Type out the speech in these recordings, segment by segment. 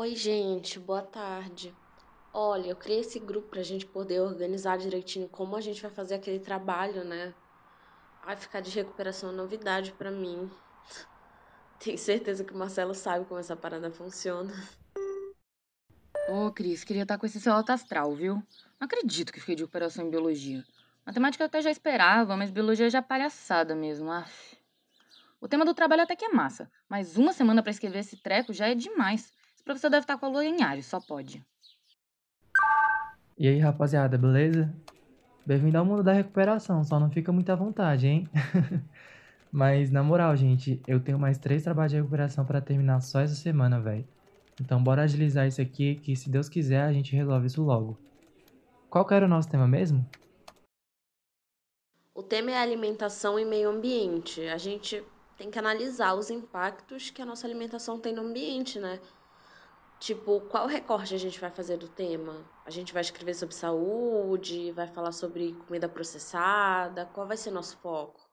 Oi, gente, boa tarde. Olha, eu criei esse grupo pra gente poder organizar direitinho como a gente vai fazer aquele trabalho, né? Ai, ficar de recuperação é novidade pra mim. Tenho certeza que o Marcelo sabe como essa parada funciona. Ô, Cris, queria estar com esse seu alto astral, viu? Não acredito que fiquei de recuperação em biologia. Matemática eu até já esperava, mas biologia já é palhaçada mesmo. Aff. O tema do trabalho até que é massa, mas uma semana pra escrever esse treco já é demais. Professor deve estar com a lua em Ares, só pode. E aí, rapaziada, beleza? Bem-vindo ao mundo da recuperação, só não fica muito à vontade, hein? Mas na moral, gente, eu tenho mais três trabalhos de recuperação pra terminar só essa semana, velho. Então bora agilizar isso aqui, que se Deus quiser a gente resolve isso logo. Qual que era o nosso tema mesmo? O tema é alimentação e meio ambiente. A gente tem que analisar os impactos que a nossa alimentação tem no ambiente, né? Tipo, qual recorte a gente vai fazer do tema? A gente vai escrever sobre saúde, vai falar sobre comida processada, qual vai ser nosso foco?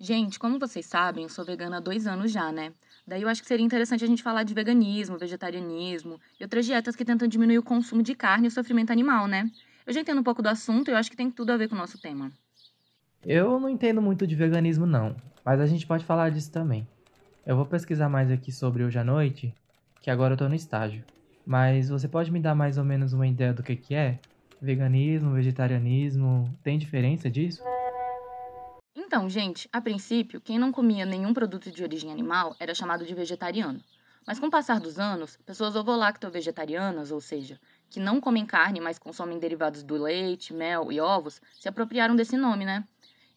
Gente, como vocês sabem, eu sou vegana há dois anos já, né? Daí eu acho que seria interessante a gente falar de veganismo, vegetarianismo e outras dietas que tentam diminuir o consumo de carne e o sofrimento animal, né? Eu já entendo um pouco do assunto e eu acho que tem tudo a ver com o nosso tema. Eu não entendo muito de veganismo, não, mas a gente pode falar disso também. Eu vou pesquisar mais aqui sobre hoje à noite, que agora eu tô no estágio. Mas você pode me dar mais ou menos uma ideia do que, que é? Veganismo, vegetarianismo, tem diferença disso? Então, gente, a princípio, quem não comia nenhum produto de origem animal era chamado de vegetariano. Mas com o passar dos anos, pessoas ovo-lacto-vegetarianas, ou seja, que não comem carne, mas consomem derivados do leite, mel e ovos, se apropriaram desse nome, né?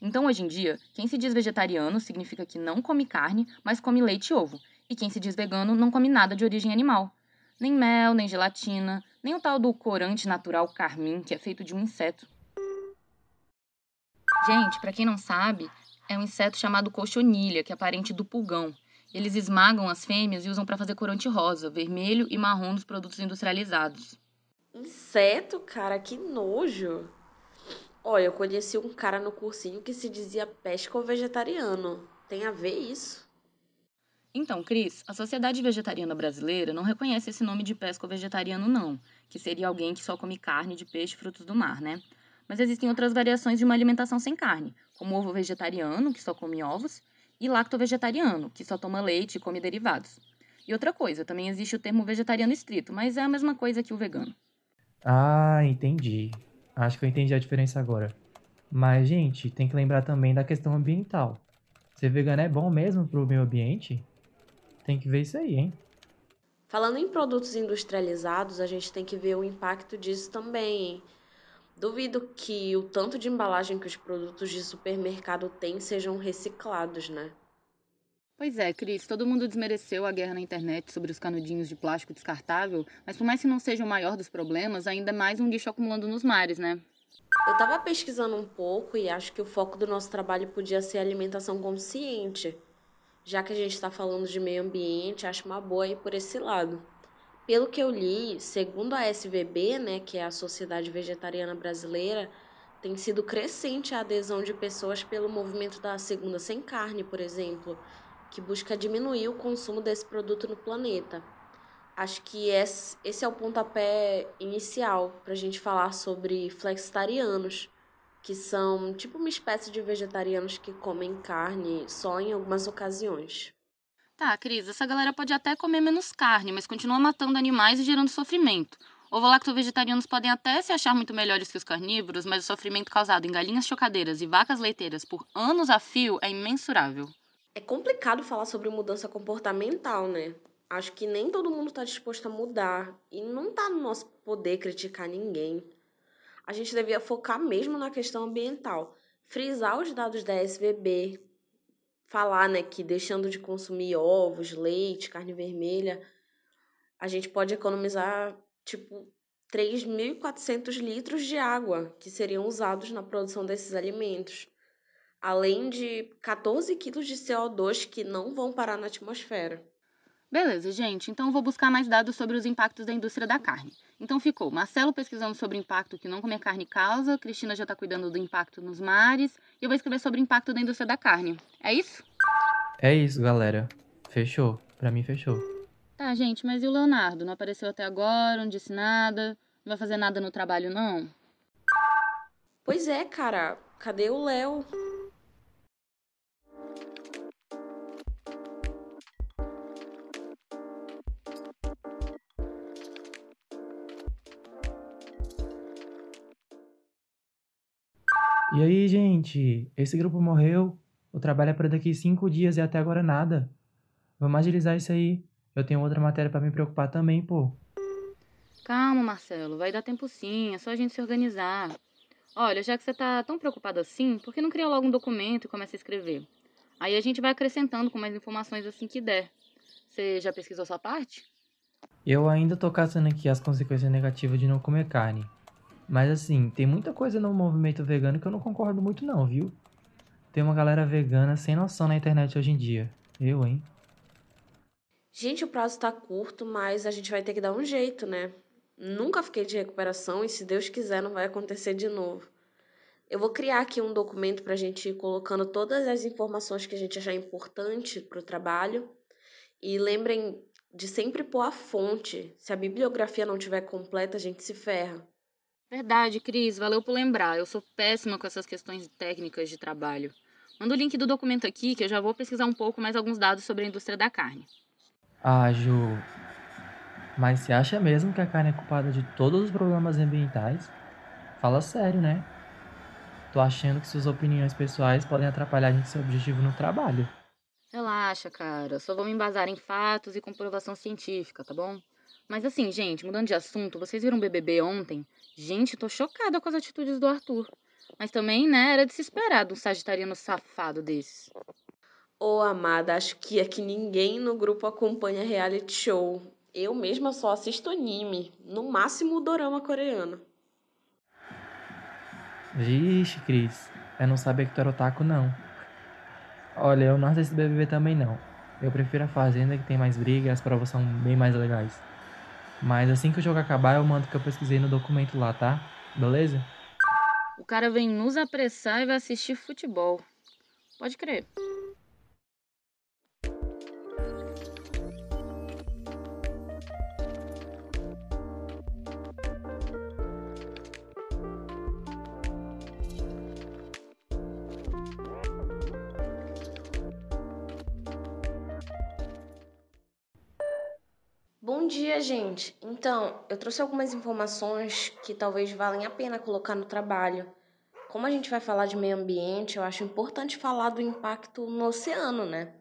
Então, hoje em dia, quem se diz vegetariano significa que não come carne, mas come leite e ovo. E quem se diz vegano não come nada de origem animal. Nem mel, nem gelatina, nem o tal do corante natural carmim, que é feito de um inseto. Gente, para quem não sabe, é um inseto chamado cochonilha, que é parente do pulgão. Eles esmagam as fêmeas e usam para fazer corante rosa, vermelho e marrom dos produtos industrializados. Inseto, cara, que nojo. Olha, eu conheci um cara no cursinho que se dizia pesco-vegetariano. Tem a ver isso? Então, Cris, a Sociedade Vegetariana Brasileira não reconhece esse nome de pesco-vegetariano, não, que seria alguém que só come carne de peixe e frutos do mar, né? Mas existem outras variações de uma alimentação sem carne, como ovo vegetariano, que só come ovos, e lacto-vegetariano, que só toma leite e come derivados. E outra coisa, também existe o termo vegetariano estrito, mas é a mesma coisa que o vegano. Ah, entendi. Acho que eu entendi a diferença agora. Mas, gente, tem que lembrar também da questão ambiental. Ser vegano é bom mesmo pro meio ambiente? Tem que ver isso aí, hein? Falando em produtos industrializados, a gente tem que ver o impacto disso também, hein? Duvido que o tanto de embalagem que os produtos de supermercado têm sejam reciclados, né? Pois é, Cris, todo mundo desmereceu a guerra na internet sobre os canudinhos de plástico descartável, mas por mais que não seja o maior dos problemas, ainda é mais um lixo acumulando nos mares, né? Eu tava pesquisando um pouco e acho que o foco do nosso trabalho podia ser alimentação consciente. Já que a gente está falando de meio ambiente, acho uma boa ir por esse lado. Pelo que eu li, segundo a SVB, né, que é a Sociedade Vegetariana Brasileira, tem sido crescente a adesão de pessoas pelo movimento da segunda sem carne, por exemplo, que busca diminuir o consumo desse produto no planeta. Acho que esse é o pontapé inicial para a gente falar sobre flexitarianos, que são tipo uma espécie de vegetarianos que comem carne só em algumas ocasiões. Tá, Cris, essa galera pode até comer menos carne, mas continua matando animais e gerando sofrimento. Ovo-lacto-vegetarianos podem até se achar muito melhores que os carnívoros, mas o sofrimento causado em galinhas chocadeiras e vacas leiteiras por anos a fio é imensurável. É complicado falar sobre mudança comportamental, né? Acho que nem todo mundo está disposto a mudar e não está no nosso poder criticar ninguém. A gente devia focar mesmo na questão ambiental, frisar os dados da SVB, falar, né, que deixando de consumir ovos, leite, carne vermelha, a gente pode economizar, tipo, 3.400 litros de água que seriam usados na produção desses alimentos, além de 14 quilos de CO2 que não vão parar na atmosfera. Beleza, gente. Então eu vou buscar mais dados sobre os impactos da indústria da carne. Então ficou Marcelo pesquisando sobre o impacto que não comer carne causa, Cristina já está cuidando do impacto nos mares, e eu vou escrever sobre o impacto da indústria da carne. É isso? É isso, galera. Fechou. Pra mim, fechou. Tá, gente, mas e o Leonardo? Não apareceu até agora, não disse nada, não vai fazer nada no trabalho, não? Pois é, cara. Cadê o Léo? E aí, gente? Esse grupo morreu. O trabalho é para daqui cinco dias e até agora nada. Vamos agilizar isso aí. Eu tenho outra matéria para me preocupar também, pô. Calma, Marcelo, vai dar tempo sim, é só a gente se organizar. Olha, já que você tá tão preocupado assim, por que não cria logo um documento e começa a escrever? Aí a gente vai acrescentando com mais informações assim que der. Você já pesquisou sua parte? Eu ainda tô caçando aqui as consequências negativas de não comer carne. Mas assim, tem muita coisa no movimento vegano que eu não concordo muito não, viu? Tem uma galera vegana sem noção na internet hoje em dia. Eu, hein? Gente, o prazo tá curto, mas a gente vai ter que dar um jeito, né? Nunca fiquei de recuperação e, se Deus quiser, não vai acontecer de novo. Eu vou criar aqui um documento para a gente ir colocando todas as informações que a gente achar importante para o trabalho. E lembrem de sempre pôr a fonte. Se a bibliografia não estiver completa, a gente se ferra. Verdade, Cris, valeu por lembrar. Eu sou péssima com essas questões técnicas de trabalho. Manda o link do documento aqui que eu já vou pesquisar um pouco mais alguns dados sobre a indústria da carne. Ah, Ju. Mas você acha mesmo que a carne é culpada de todos os problemas ambientais? Fala sério, né? Tô achando que suas opiniões pessoais podem atrapalhar a gente seu objetivo no trabalho. Relaxa, cara. Só vou me embasar em fatos e comprovação científica, tá bom? Mas assim, gente, mudando de assunto, vocês viram o BBB ontem? Gente, tô chocada com as atitudes do Arthur. Mas também, né, era de se esperar de um sagitariano safado desses. Ô, amada, acho que aqui ninguém no grupo acompanha reality show. Eu mesma só assisto anime, no máximo o dorama coreano. Vixe, Cris, eu não sabia que tu era otaku, não. Olha, eu não assisto BBB também, não. Eu prefiro a Fazenda, que tem mais briga e as provas são bem mais legais. Mas assim que o jogo acabar, eu mando que eu pesquisei no documento lá, tá? Beleza? O cara vem nos apressar e vai assistir futebol. Pode crer. Dia, gente. Então, eu trouxe algumas informações que talvez valem a pena colocar no trabalho. Como a gente vai falar de meio ambiente, eu acho importante falar do impacto no oceano, né?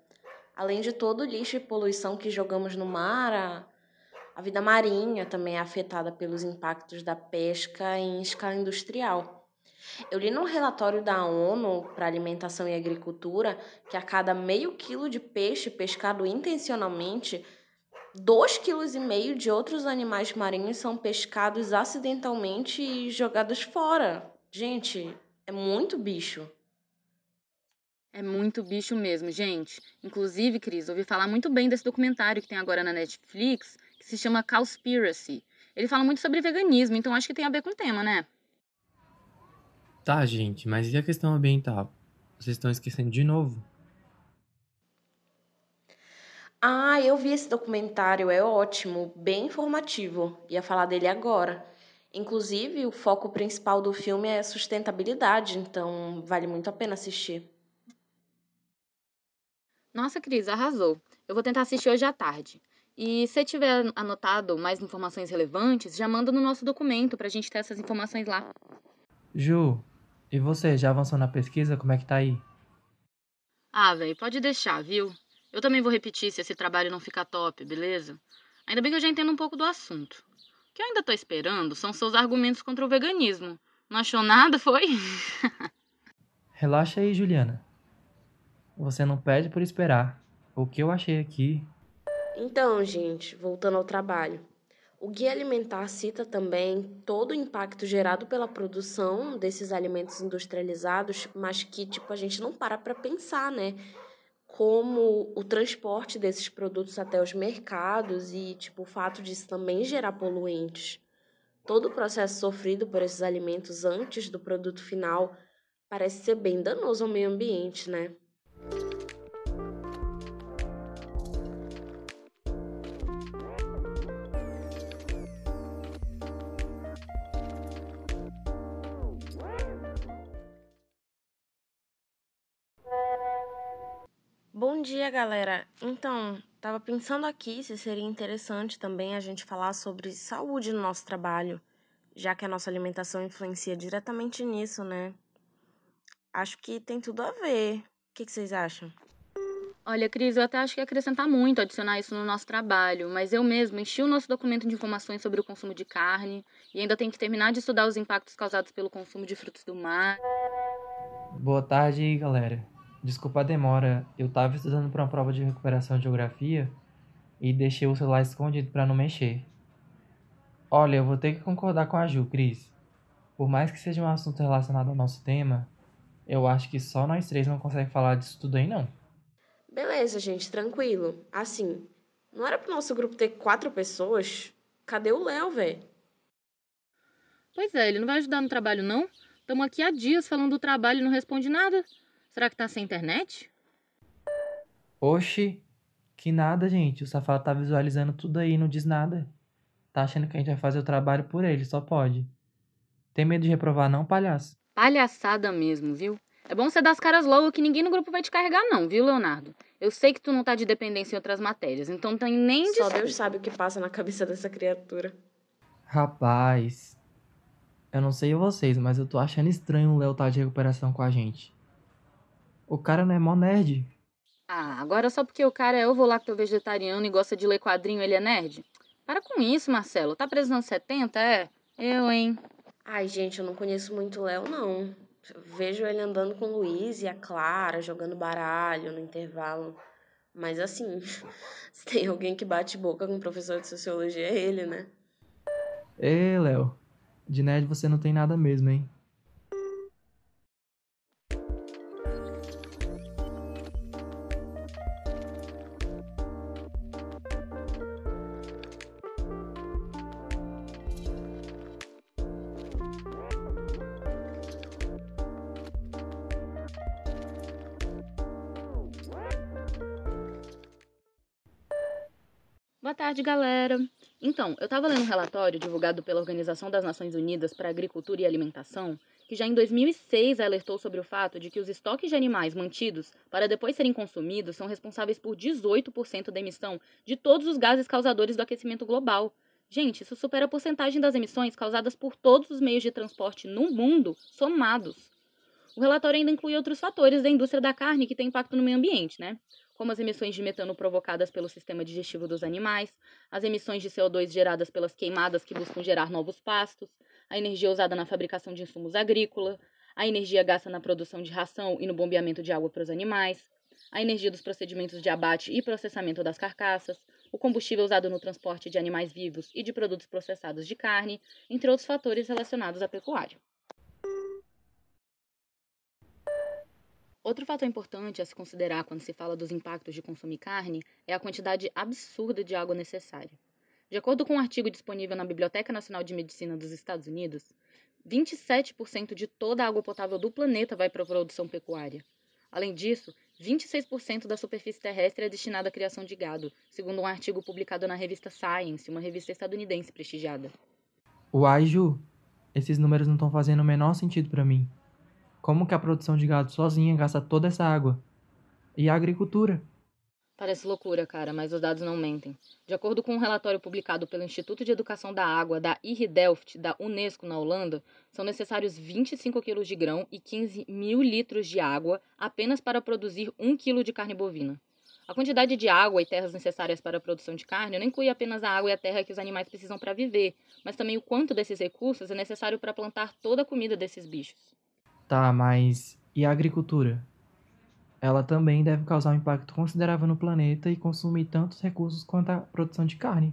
Além de todo o lixo e poluição que jogamos no mar, a, a vida marinha também é afetada pelos impactos da pesca em escala industrial. Eu li num relatório da ONU para Alimentação e Agricultura que a cada meio quilo de peixe pescado intencionalmente, 2,5 kg de outros animais marinhos são pescados acidentalmente e jogados fora. Gente, é muito bicho. É muito bicho mesmo, gente. Inclusive, Cris, ouvi falar muito bem desse documentário que tem agora na Netflix, que se chama Cowspiracy. Ele fala muito sobre veganismo, então acho que tem a ver com o tema, né? Tá, gente, mas e a questão ambiental? Vocês estão esquecendo de novo? Ah, eu vi esse documentário, é ótimo, bem informativo. Ia falar dele agora. Inclusive, o foco principal do filme é sustentabilidade, então vale muito a pena assistir. Nossa, Cris, arrasou. Eu vou tentar assistir hoje à tarde. E se tiver anotado mais informações relevantes, já manda no nosso documento pra gente ter essas informações lá. Ju, e você, já avançou na pesquisa? Como é que tá aí? Ah, velho, pode deixar, viu? Eu também vou repetir se esse trabalho não ficar top, beleza? Ainda bem que eu já entendo um pouco do assunto. O que eu ainda tô esperando são seus argumentos contra o veganismo. Não achou nada, foi? Relaxa aí, Juliana. Você não pede por esperar. O que eu achei aqui. Então, gente, voltando ao trabalho. O Guia Alimentar cita também todo o impacto gerado pela produção desses alimentos industrializados, mas que, tipo, a gente não para para pensar, né? Como o transporte desses produtos até os mercados e tipo o fato disso também gerar poluentes. Todo o processo sofrido por esses alimentos antes do produto final parece ser bem danoso ao meio ambiente, né? Dia, galera. Então, tava pensando aqui se seria interessante também a gente falar sobre saúde no nosso trabalho, já que a nossa alimentação influencia diretamente nisso, né? Acho que tem tudo a ver. O que, que vocês acham? Olha, Cris, eu até acho que ia acrescentar muito adicionar isso no nosso trabalho, mas eu mesmo enchi o nosso documento de informações sobre o consumo de carne e ainda tenho que terminar de estudar os impactos causados pelo consumo de frutos do mar. Boa tarde, galera. Desculpa a demora, eu tava estudando para uma prova de recuperação de geografia e deixei o celular escondido para não mexer. Olha, eu vou ter que concordar com a Ju, Cris. Por mais que seja um assunto relacionado ao nosso tema, eu acho que só nós três não conseguimos falar disso tudo aí, não. Beleza, gente, tranquilo. Assim, não era pro nosso grupo ter quatro pessoas? Cadê o Léo, velho? Pois é, ele não vai ajudar no trabalho, não? Estamos aqui há dias falando do trabalho e não responde nada. Será que tá sem internet? Oxi, que nada, gente. O safado tá visualizando tudo aí e não diz nada. Tá achando que a gente vai fazer o trabalho por ele, só pode. Tem medo de reprovar, não, palhaço? Palhaçada mesmo, viu? É bom você dar as caras logo que ninguém no grupo vai te carregar, não, viu, Leonardo? Eu sei que tu não tá de dependência em outras matérias, então não tem nem de. Só Deus sabe o que passa na cabeça dessa criatura. Rapaz, eu não sei vocês, mas eu tô achando estranho o Léo tá de recuperação com a gente. O cara não é mó nerd. Ah, agora só porque o cara é ovo-lacto vegetariano e gosta de ler quadrinho, ele é nerd? Para com isso, Marcelo. Tá preso nos 70, é? Eu, hein? Ai, gente, eu não conheço muito o Léo, não. Vejo ele andando com o Luiz e a Clara, jogando baralho no intervalo. Mas assim, se tem alguém que bate boca com o professor de sociologia, é ele, né? Ê, Léo. De nerd você não tem nada mesmo, hein? Boa tarde, galera. Então, eu estava lendo um relatório divulgado pela Organização das Nações Unidas para Agricultura e Alimentação, que já em 2006 alertou sobre o fato de que os estoques de animais mantidos para depois serem consumidos são responsáveis por 18% da emissão de todos os gases causadores do aquecimento global. Gente, isso supera a porcentagem das emissões causadas por todos os meios de transporte no mundo somados. O relatório ainda inclui outros fatores da indústria da carne que têm impacto no meio ambiente, né? Como as emissões de metano provocadas pelo sistema digestivo dos animais, as emissões de CO2 geradas pelas queimadas que buscam gerar novos pastos, a energia usada na fabricação de insumos agrícolas, a energia gasta na produção de ração e no bombeamento de água para os animais, a energia dos procedimentos de abate e processamento das carcaças, o combustível usado no transporte de animais vivos e de produtos processados de carne, entre outros fatores relacionados à pecuária. Outro fator importante a se considerar quando se fala dos impactos de consumir carne é a quantidade absurda de água necessária. De acordo com um artigo disponível na Biblioteca Nacional de Medicina dos Estados Unidos, 27% de toda a água potável do planeta vai para a produção pecuária. Além disso, 26% da superfície terrestre é destinada à criação de gado, segundo um artigo publicado na revista Science, uma revista estadunidense prestigiada. Uai, Ju, esses números não estão fazendo o menor sentido para mim. Como que a produção de gado sozinha gasta toda essa água? E a agricultura? Parece loucura, cara, mas os dados não mentem. De acordo com um relatório publicado pelo Instituto de Educação da Água da IRI Delft, da Unesco, na Holanda, são necessários 25 quilos de grão e 15 mil litros de água apenas para produzir 1 quilo de carne bovina. A quantidade de água e terras necessárias para a produção de carne não inclui apenas a água e a terra que os animais precisam para viver, mas também o quanto desses recursos é necessário para plantar toda a comida desses bichos. Tá, mas e a agricultura? Ela também deve causar um impacto considerável no planeta e consumir tantos recursos quanto a produção de carne.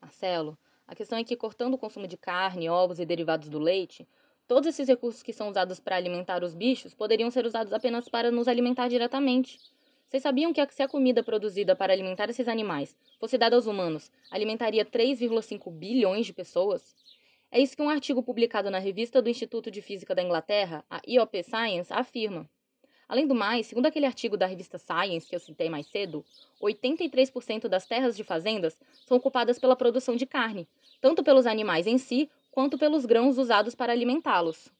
Marcelo, a questão é que cortando o consumo de carne, ovos e derivados do leite, todos esses recursos que são usados para alimentar os bichos poderiam ser usados apenas para nos alimentar diretamente. Vocês sabiam que se a comida produzida para alimentar esses animais fosse dada aos humanos, alimentaria 3,5 bilhões de pessoas? É isso que um artigo publicado na revista do Instituto de Física da Inglaterra, a IOP Science, afirma. Além do mais, segundo aquele artigo da revista Science que eu citei mais cedo, 83% das terras de fazendas são ocupadas pela produção de carne, tanto pelos animais em si quanto pelos grãos usados para alimentá-los.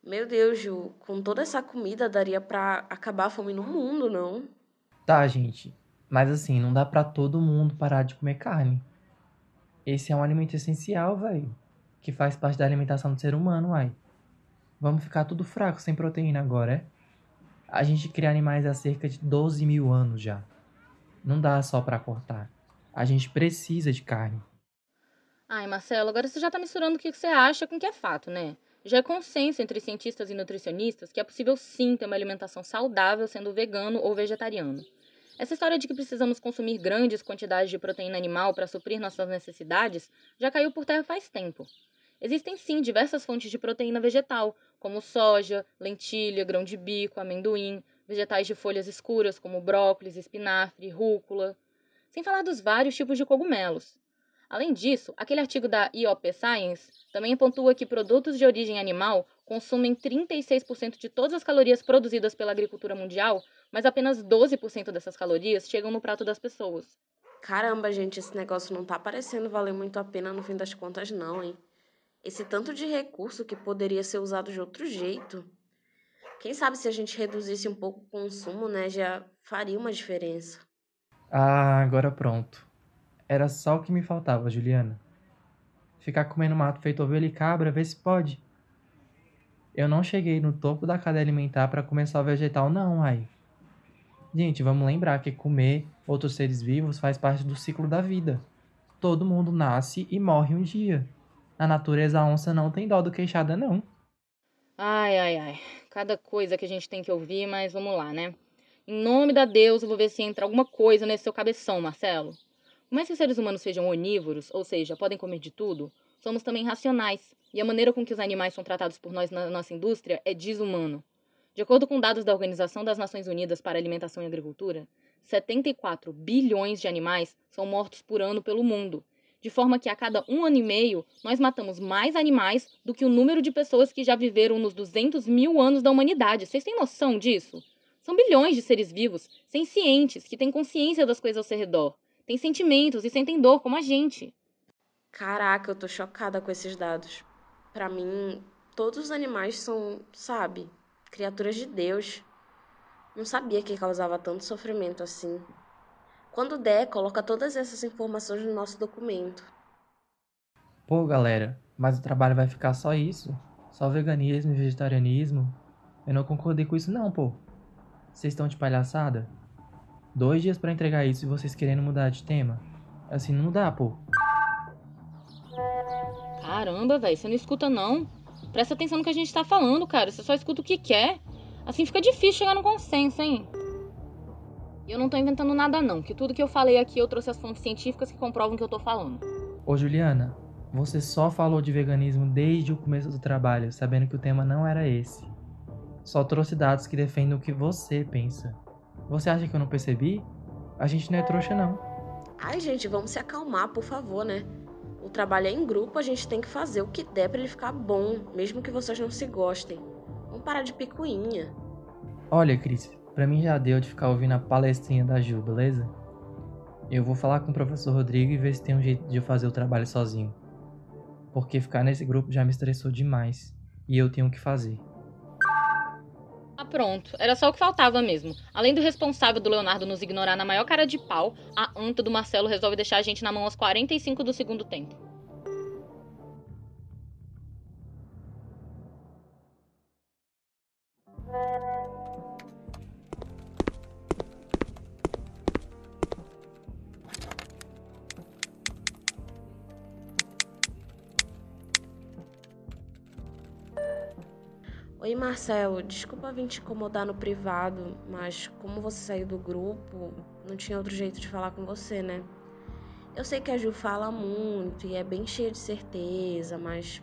Meu Deus, Ju, com toda essa comida daria para acabar a fome no mundo, não? Tá, gente. Mas assim, não dá para todo mundo parar de comer carne. Esse é um alimento essencial, velho. Que faz parte da alimentação do ser humano, uai. Vamos ficar tudo fraco sem proteína agora, é? A gente cria animais há cerca de 12 mil anos já. Não dá só para cortar. A gente precisa de carne. Ai, Marcelo, agora você já tá misturando o que você acha com o que é fato, né? Já é consenso entre cientistas e nutricionistas que é possível sim ter uma alimentação saudável sendo vegano ou vegetariano. Essa história de que precisamos consumir grandes quantidades de proteína animal para suprir nossas necessidades já caiu por terra faz tempo. Existem sim diversas fontes de proteína vegetal, como soja, lentilha, grão de bico, amendoim, vegetais de folhas escuras como brócolis, espinafre, rúcula, sem falar dos vários tipos de cogumelos. Além disso, aquele artigo da IOP Science também pontua que produtos de origem animal consumem 36% de todas as calorias produzidas pela agricultura mundial, mas apenas 12% dessas calorias chegam no prato das pessoas. Caramba, gente, esse negócio não tá parecendo valer muito a pena no fim das contas, não, hein? Esse tanto de recurso que poderia ser usado de outro jeito. Quem sabe se a gente reduzisse um pouco o consumo, né, já faria uma diferença. Ah, agora pronto. Era só o que me faltava, Juliana. Ficar comendo mato feito ovelha e cabra, vê se pode. Eu não cheguei no topo da cadeia alimentar para comer só vegetal, não, ai. Gente, vamos lembrar que comer outros seres vivos faz parte do ciclo da vida. Todo mundo nasce e morre um dia. Na natureza, a onça não tem dó do queixada, não. Ai, ai, ai. Cada coisa que a gente tem que ouvir, mas vamos lá, né? Em nome da Deus, eu vou ver se entra alguma coisa nesse seu cabeção, Marcelo. Por mais que os seres humanos sejam onívoros, ou seja, podem comer de tudo, somos também racionais. E a maneira com que os animais são tratados por nós na nossa indústria é desumano. De acordo com dados da Organização das Nações Unidas para Alimentação e Agricultura, 74 bilhões de animais são mortos por ano pelo mundo de forma que a cada um ano e meio nós matamos mais animais do que o número de pessoas que já viveram nos 200 mil anos da humanidade. Vocês têm noção disso? São bilhões de seres vivos, sencientes, que têm consciência das coisas ao seu redor, têm sentimentos e sentem dor como a gente. Caraca, eu tô chocada com esses dados. Para mim, todos os animais são, sabe, criaturas de Deus. Não sabia que causava tanto sofrimento assim. Quando der, coloca todas essas informações no nosso documento. Pô, galera, mas o trabalho vai ficar só isso? Só veganismo e vegetarianismo? Eu não concordei com isso não, pô. Vocês estão de palhaçada? Dois dias para entregar isso e vocês querendo mudar de tema? Assim não dá, pô. Caramba, velho, você não escuta não. Presta atenção no que a gente tá falando, cara. Você só escuta o que quer. Assim fica difícil chegar no consenso, hein? E eu não tô inventando nada não, que tudo que eu falei aqui eu trouxe as fontes científicas que comprovam o que eu tô falando. Ô Juliana, você só falou de veganismo desde o começo do trabalho, sabendo que o tema não era esse. Só trouxe dados que defendem o que você pensa. Você acha que eu não percebi? A gente não é trouxa não. Ai, gente, vamos se acalmar, por favor, né? O trabalho é em grupo, a gente tem que fazer o que der para ele ficar bom, mesmo que vocês não se gostem. Vamos parar de picuinha. Olha, Cris, Pra mim já deu de ficar ouvindo a palestrinha da Ju, beleza? Eu vou falar com o professor Rodrigo e ver se tem um jeito de eu fazer o trabalho sozinho. Porque ficar nesse grupo já me estressou demais. E eu tenho o que fazer. Ah, pronto. Era só o que faltava mesmo. Além do responsável do Leonardo nos ignorar na maior cara de pau, a anta do Marcelo resolve deixar a gente na mão aos 45 do segundo tempo. Oi, Marcelo, desculpa vir te incomodar no privado, mas como você saiu do grupo, não tinha outro jeito de falar com você, né? Eu sei que a Ju fala muito e é bem cheia de certeza, mas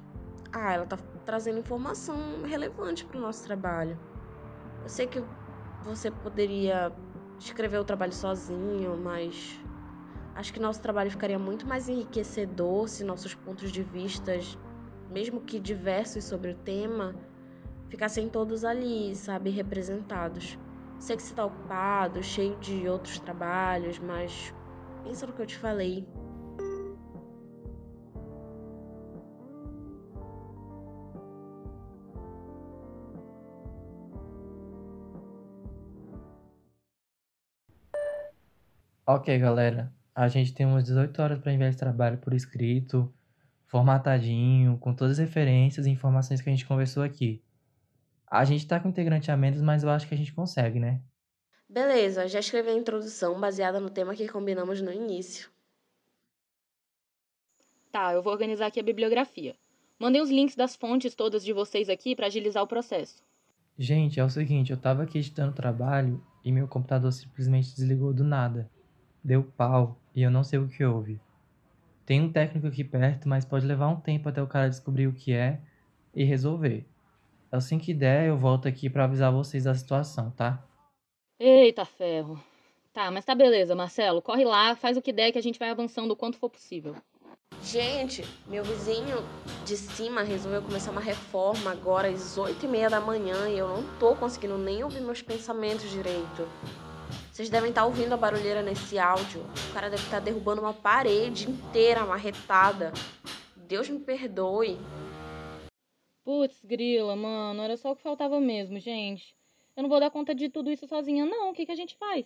ah, ela tá trazendo informação relevante para o nosso trabalho. Eu sei que você poderia escrever o trabalho sozinho, mas acho que nosso trabalho ficaria muito mais enriquecedor se nossos pontos de vista, mesmo que diversos sobre o tema, ficassem todos ali, sabe, representados. Sei que você tá ocupado, cheio de outros trabalhos, mas pensa no que eu te falei. Ok, galera. A gente tem umas 18 horas para enviar esse trabalho por escrito, formatadinho, com todas as referências e informações que a gente conversou aqui. A gente tá com integrante a menos, mas eu acho que a gente consegue, né? Beleza, já escrevi a introdução baseada no tema que combinamos no início. Tá, eu vou organizar aqui a bibliografia. Mandei os links das fontes todas de vocês aqui para agilizar o processo. Gente, é o seguinte, eu tava aqui editando o trabalho e meu computador simplesmente desligou do nada. Deu pau e eu não sei o que houve. Tem um técnico aqui perto, mas pode levar um tempo até o cara descobrir o que é e resolver. Assim que der, eu volto aqui para avisar vocês da situação, tá? Eita ferro. Tá, mas tá beleza, Marcelo. Corre lá, faz o que der que a gente vai avançando o quanto for possível. Gente, meu vizinho de cima resolveu começar uma reforma agora às 8 e meia da manhã e eu não tô conseguindo nem ouvir meus pensamentos direito. Vocês devem estar ouvindo a barulheira nesse áudio. O cara deve estar derrubando uma parede inteira, marretada. Deus me perdoe. Putz, grila, mano, era só o que faltava mesmo, gente. Eu não vou dar conta de tudo isso sozinha, não. O que, que a gente faz?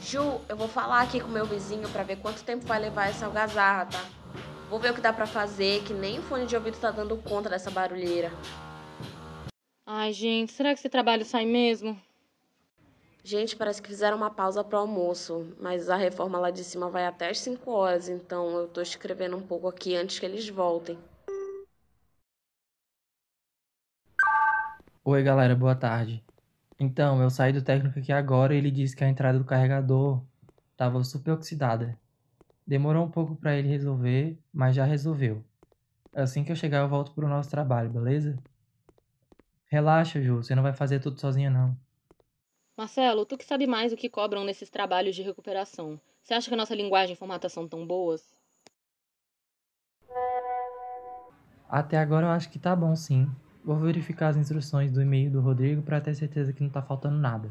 Ju, eu vou falar aqui com meu vizinho para ver quanto tempo vai levar essa algazarra, tá? Vou ver o que dá para fazer, que nem o fone de ouvido tá dando conta dessa barulheira. Ai, gente, será que esse trabalho sai mesmo? Gente, parece que fizeram uma pausa pro almoço, mas a reforma lá de cima vai até as 5 horas, então eu tô escrevendo um pouco aqui antes que eles voltem. Oi, galera, boa tarde. Então, eu saí do técnico aqui agora e ele disse que a entrada do carregador estava super oxidada. Demorou um pouco para ele resolver, mas já resolveu. Assim que eu chegar, eu volto pro nosso trabalho, beleza? Relaxa, Ju, você não vai fazer tudo sozinha, não. Marcelo, tu que sabe mais o que cobram nesses trabalhos de recuperação. Você acha que a nossa linguagem e formatação tão boas? Até agora eu acho que tá bom, sim. Vou verificar as instruções do e-mail do Rodrigo para ter certeza que não tá faltando nada.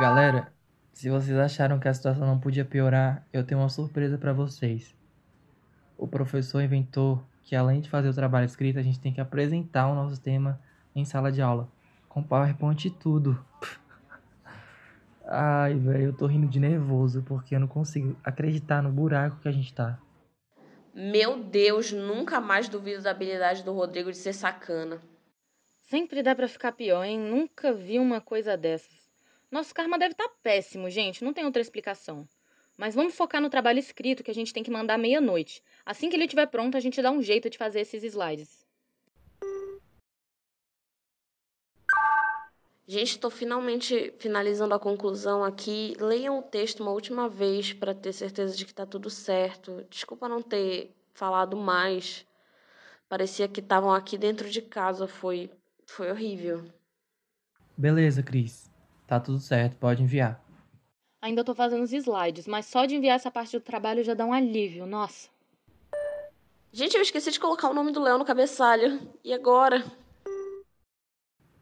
Galera, se vocês acharam que a situação não podia piorar, eu tenho uma surpresa para vocês. O professor inventou que além de fazer o trabalho escrito, a gente tem que apresentar o nosso tema em sala de aula com PowerPoint e tudo. Ai, velho, eu tô rindo de nervoso porque eu não consigo acreditar no buraco que a gente tá. Meu Deus, nunca mais duvido da habilidade do Rodrigo de ser sacana. Sempre dá pra ficar pior, hein? Nunca vi uma coisa dessas. Nosso karma deve estar tá péssimo, gente, não tem outra explicação. Mas vamos focar no trabalho escrito que a gente tem que mandar meia-noite. Assim que ele estiver pronto, a gente dá um jeito de fazer esses slides. Gente, estou finalmente finalizando a conclusão aqui. Leiam o texto uma última vez para ter certeza de que está tudo certo. Desculpa não ter falado mais. Parecia que estavam aqui dentro de casa. Foi, foi horrível. Beleza, Cris. Tá tudo certo, pode enviar. Ainda estou fazendo os slides, mas só de enviar essa parte do trabalho já dá um alívio, nossa. Gente, eu esqueci de colocar o nome do Léo no cabeçalho. E agora?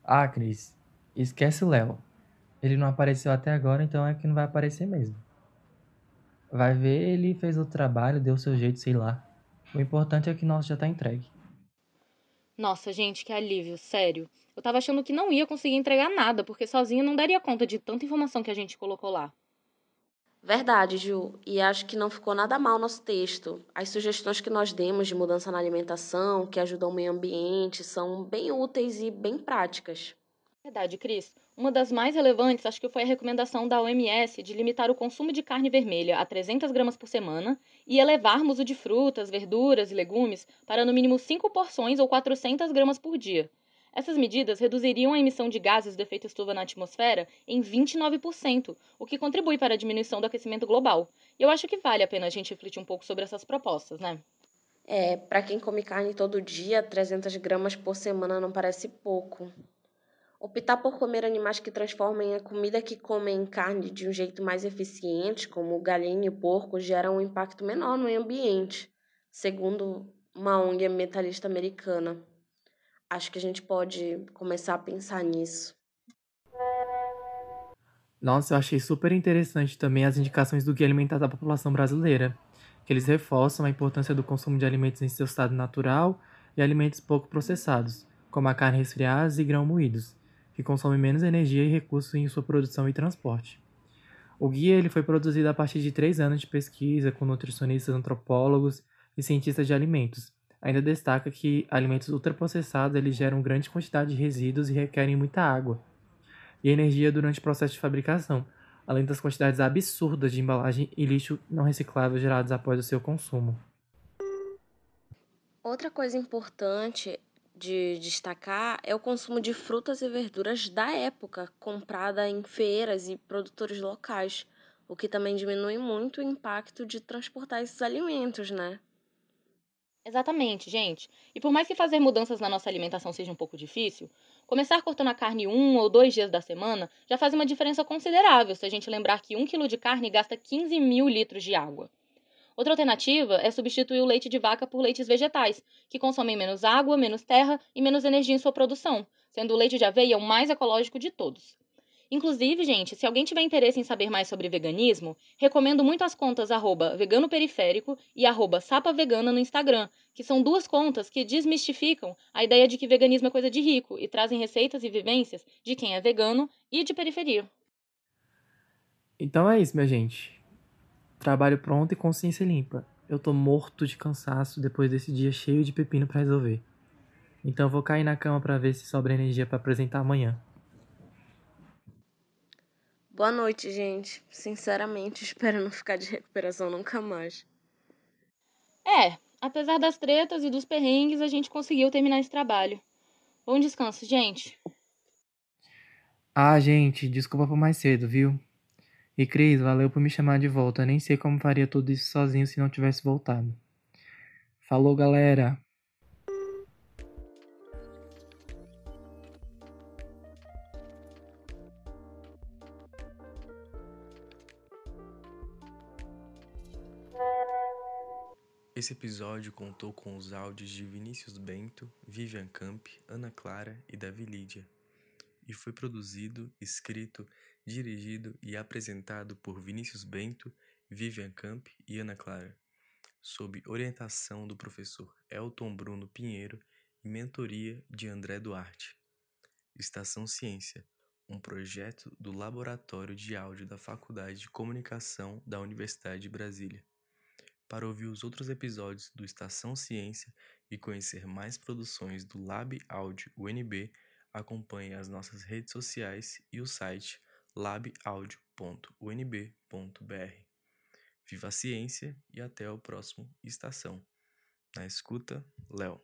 Ah, Cris, Esquece o Léo. Ele não apareceu até agora, então é que não vai aparecer mesmo. Vai ver, ele fez o trabalho, deu o seu jeito, sei lá. O importante é que nosso já tá entregue. Nossa, gente, que alívio, sério. Eu tava achando que não ia conseguir entregar nada, porque sozinha não daria conta de tanta informação que a gente colocou lá. Verdade, Ju. E acho que não ficou nada mal nosso texto. As sugestões que nós demos de mudança na alimentação, que ajudam o meio ambiente, são bem úteis e bem práticas. Verdade, Cris. Uma das mais relevantes, acho que foi a recomendação da OMS de limitar o consumo de carne vermelha a 300 gramas por semana e elevarmos o de frutas, verduras e legumes para no mínimo 5 porções ou 400 gramas por dia. Essas medidas reduziriam a emissão de gases do efeito estufa na atmosfera em 29%, o que contribui para a diminuição do aquecimento global. E eu acho que vale a pena a gente refletir um pouco sobre essas propostas, né? É, para quem come carne todo dia, 300 gramas por semana não parece pouco. Optar por comer animais que transformem a comida que comem em carne de um jeito mais eficiente, como galinha e porco, gera um impacto menor no meio ambiente, segundo uma ONG ambientalista americana. Acho que a gente pode começar a pensar nisso. Nossa, eu achei super interessante também as indicações do Guia Alimentar da população brasileira, que eles reforçam a importância do consumo de alimentos em seu estado natural e alimentos pouco processados, como a carne resfriada e grão moídos que consome menos energia e recursos em sua produção e transporte. O guia ele foi produzido a partir de três anos de pesquisa com nutricionistas, antropólogos e cientistas de alimentos. Ainda destaca que alimentos ultraprocessados eles geram grande quantidade de resíduos e requerem muita água e energia durante o processo de fabricação, além das quantidades absurdas de embalagem e lixo não reciclável gerados após o seu consumo. Outra coisa importante de destacar é o consumo de frutas e verduras da época, comprada em feiras e produtores locais, o que também diminui muito o impacto de transportar esses alimentos, né? Exatamente, gente. E por mais que fazer mudanças na nossa alimentação seja um pouco difícil, começar cortando a carne um ou dois dias da semana já faz uma diferença considerável se a gente lembrar que um quilo de carne gasta 15 mil litros de água. Outra alternativa é substituir o leite de vaca por leites vegetais, que consomem menos água, menos terra e menos energia em sua produção, sendo o leite de aveia o mais ecológico de todos. Inclusive, gente, se alguém tiver interesse em saber mais sobre veganismo, recomendo muito as contas veganoperiférico e sapavegana no Instagram, que são duas contas que desmistificam a ideia de que veganismo é coisa de rico e trazem receitas e vivências de quem é vegano e de periferia. Então é isso, minha gente. Trabalho pronto e consciência limpa. Eu tô morto de cansaço depois desse dia cheio de pepino para resolver. Então vou cair na cama para ver se sobra energia para apresentar amanhã. Boa noite, gente. Sinceramente, espero não ficar de recuperação nunca mais. É, apesar das tretas e dos perrengues, a gente conseguiu terminar esse trabalho. Bom descanso, gente. Ah, gente, desculpa por mais cedo, viu? E Cris, valeu por me chamar de volta. Nem sei como faria tudo isso sozinho se não tivesse voltado. Falou, galera! Esse episódio contou com os áudios de Vinícius Bento, Vivian Camp, Ana Clara e Davi Lídia, e foi produzido, escrito, dirigido e apresentado por Vinícius Bento, Vivian Camp e Ana Clara, sob orientação do professor Elton Bruno Pinheiro e mentoria de André Duarte. Estação Ciência, um projeto do Laboratório de Áudio da Faculdade de Comunicação da Universidade de Brasília. Para ouvir os outros episódios do Estação Ciência e conhecer mais produções do Lab Áudio UNB, acompanhe as nossas redes sociais e o site labaudio.unb.br. Viva a ciência e até o próximo Estação. Na escuta, Léo.